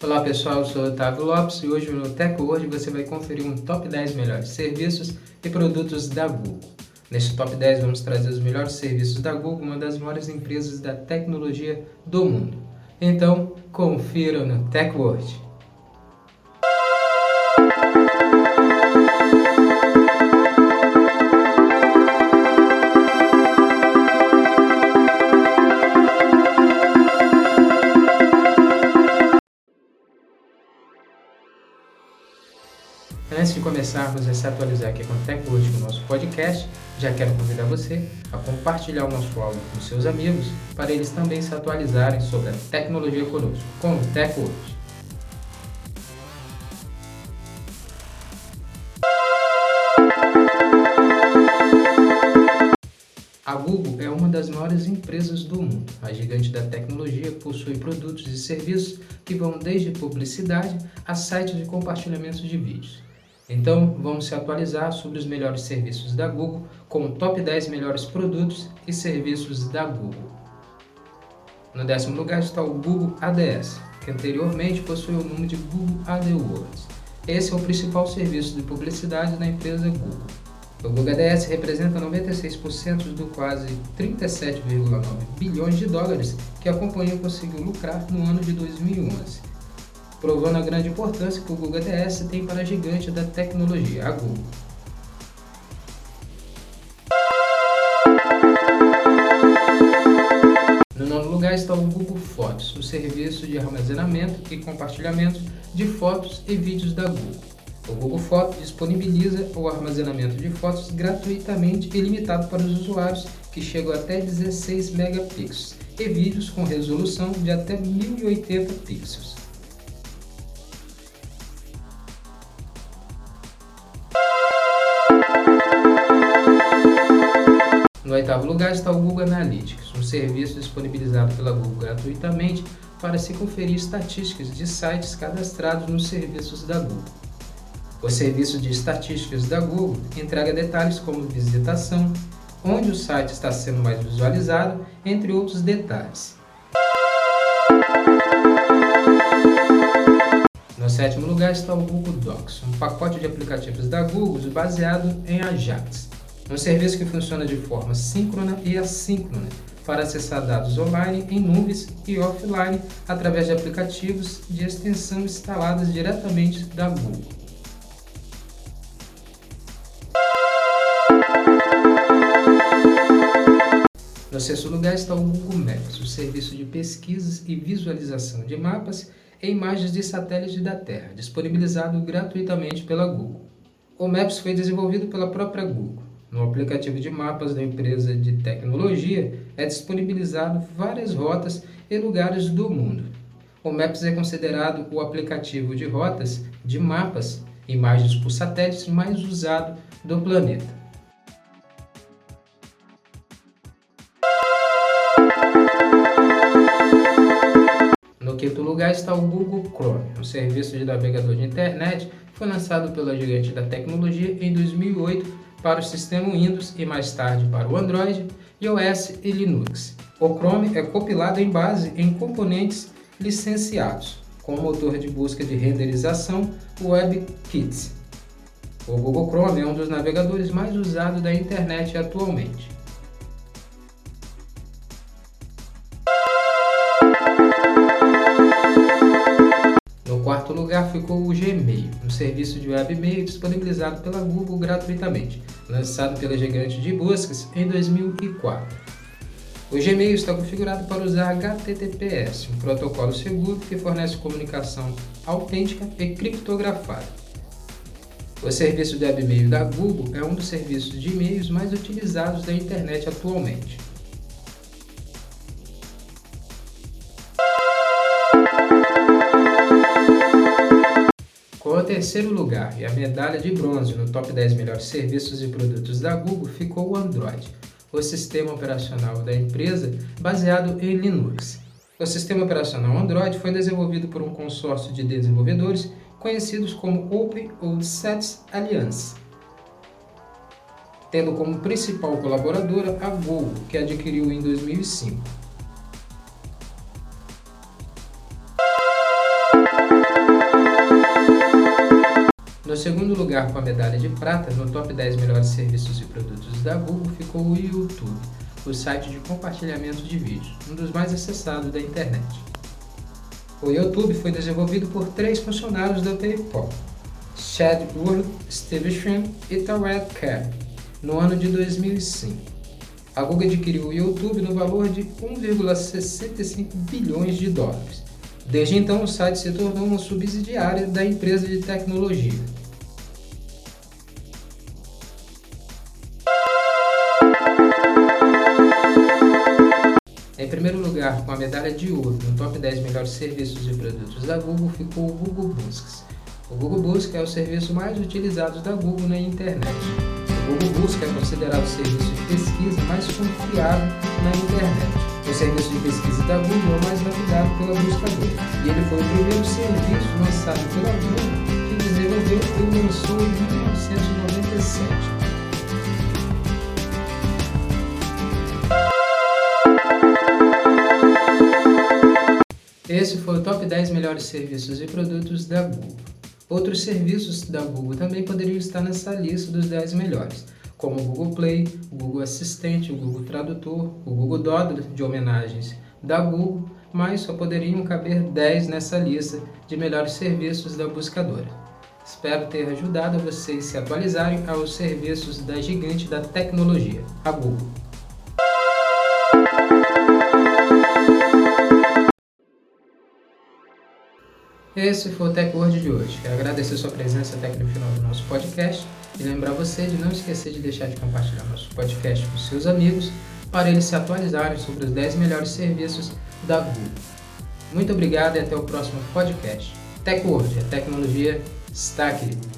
Olá pessoal, eu sou Otávio Lopes e hoje no TechWord você vai conferir um top 10 melhores serviços e produtos da Google. Neste top 10 vamos trazer os melhores serviços da Google, uma das maiores empresas da tecnologia do mundo. Então, confira no TechWord. Começarmos a se atualizar aqui com o TechWord no nosso podcast, já quero convidar você a compartilhar o nosso áudio com seus amigos para eles também se atualizarem sobre a tecnologia conosco, com o TechWord. A Google é uma das maiores empresas do mundo. A gigante da tecnologia possui produtos e serviços que vão desde publicidade a sites de compartilhamento de vídeos. Então, vamos se atualizar sobre os melhores serviços da Google com o top 10 melhores produtos e serviços da Google. No décimo lugar está o Google ADS, que anteriormente possuía o nome de Google AdWords. Esse é o principal serviço de publicidade da empresa Google. O Google ADS representa 96% do quase 37,9 bilhões de dólares que a companhia conseguiu lucrar no ano de 2011 provando a grande importância que o Google ADS tem para a gigante da tecnologia, a Google. No nono lugar está o Google Fotos, o serviço de armazenamento e compartilhamento de fotos e vídeos da Google. O Google Fotos disponibiliza o armazenamento de fotos gratuitamente e limitado para os usuários, que chegam até 16 megapixels, e vídeos com resolução de até 1080 pixels. No oitavo lugar está o Google Analytics, um serviço disponibilizado pela Google gratuitamente para se conferir estatísticas de sites cadastrados nos serviços da Google. O serviço de estatísticas da Google entrega detalhes como visitação, onde o site está sendo mais visualizado, entre outros detalhes. No sétimo lugar está o Google Docs, um pacote de aplicativos da Google baseado em Ajax um serviço que funciona de forma síncrona e assíncrona para acessar dados online em nuvens e offline através de aplicativos de extensão instalados diretamente da Google. No sexto lugar está o Google Maps, o serviço de pesquisas e visualização de mapas e imagens de satélite da Terra, disponibilizado gratuitamente pela Google. O Maps foi desenvolvido pela própria Google no aplicativo de mapas da empresa de tecnologia é disponibilizado várias rotas e lugares do mundo. O Maps é considerado o aplicativo de rotas de mapas, imagens por satélites mais usado do planeta. No quinto lugar está o Google Chrome, um serviço de navegador de internet foi lançado pela gigante da tecnologia em 2008 para o sistema Windows e mais tarde para o Android, iOS e Linux. O Chrome é compilado em base em componentes licenciados, com o motor de busca de renderização WebKit. O Google Chrome é um dos navegadores mais usados da internet atualmente. Lugar ficou o Gmail, um serviço de web e-mail disponibilizado pela Google gratuitamente, lançado pela gigante de buscas em 2004. O Gmail está configurado para usar HTTPS, um protocolo seguro que fornece comunicação autêntica e criptografada. O serviço de e-mail da Google é um dos serviços de e-mails mais utilizados da internet atualmente. Terceiro lugar e a medalha de bronze no top 10 melhores serviços e produtos da Google ficou o Android, o sistema operacional da empresa baseado em Linux. O sistema operacional Android foi desenvolvido por um consórcio de desenvolvedores conhecidos como Open Sets Alliance, tendo como principal colaboradora a Google, que adquiriu em 2005. Segundo lugar, com a medalha de prata, no top 10 melhores serviços e produtos da Google, ficou o YouTube, o site de compartilhamento de vídeos, um dos mais acessados da internet. O YouTube foi desenvolvido por três funcionários da PayPal, Chad Wood, Steve Schramm e Tawed Kerr, no ano de 2005. A Google adquiriu o YouTube no valor de 1,65 bilhões de dólares. Desde então, o site se tornou uma subsidiária da empresa de tecnologia. Em primeiro lugar, com a medalha de ouro no top 10 melhores serviços e produtos da Google, ficou o Google Buscas. O Google Busca é o serviço mais utilizado da Google na internet. O Google Busca é considerado o serviço de pesquisa mais confiável na internet. O serviço de pesquisa da Google é o mais navegado pela buscadora, e ele foi o primeiro serviço lançado pela Google que desenvolveu e lançou em 1997. Esse foi o top 10 melhores serviços e produtos da Google. Outros serviços da Google também poderiam estar nessa lista dos 10 melhores, como o Google Play, o Google Assistente, o Google Tradutor, o Google Doodle de homenagens da Google, mas só poderiam caber 10 nessa lista de melhores serviços da buscadora. Espero ter ajudado a vocês se atualizarem aos serviços da gigante da tecnologia, a Google. Esse foi o Tech Word de hoje. Quero agradecer sua presença até aqui no final do nosso podcast e lembrar você de não esquecer de deixar de compartilhar nosso podcast com seus amigos para eles se atualizarem sobre os 10 melhores serviços da Google. Muito obrigado e até o próximo podcast. Tech Word, a tecnologia está aqui.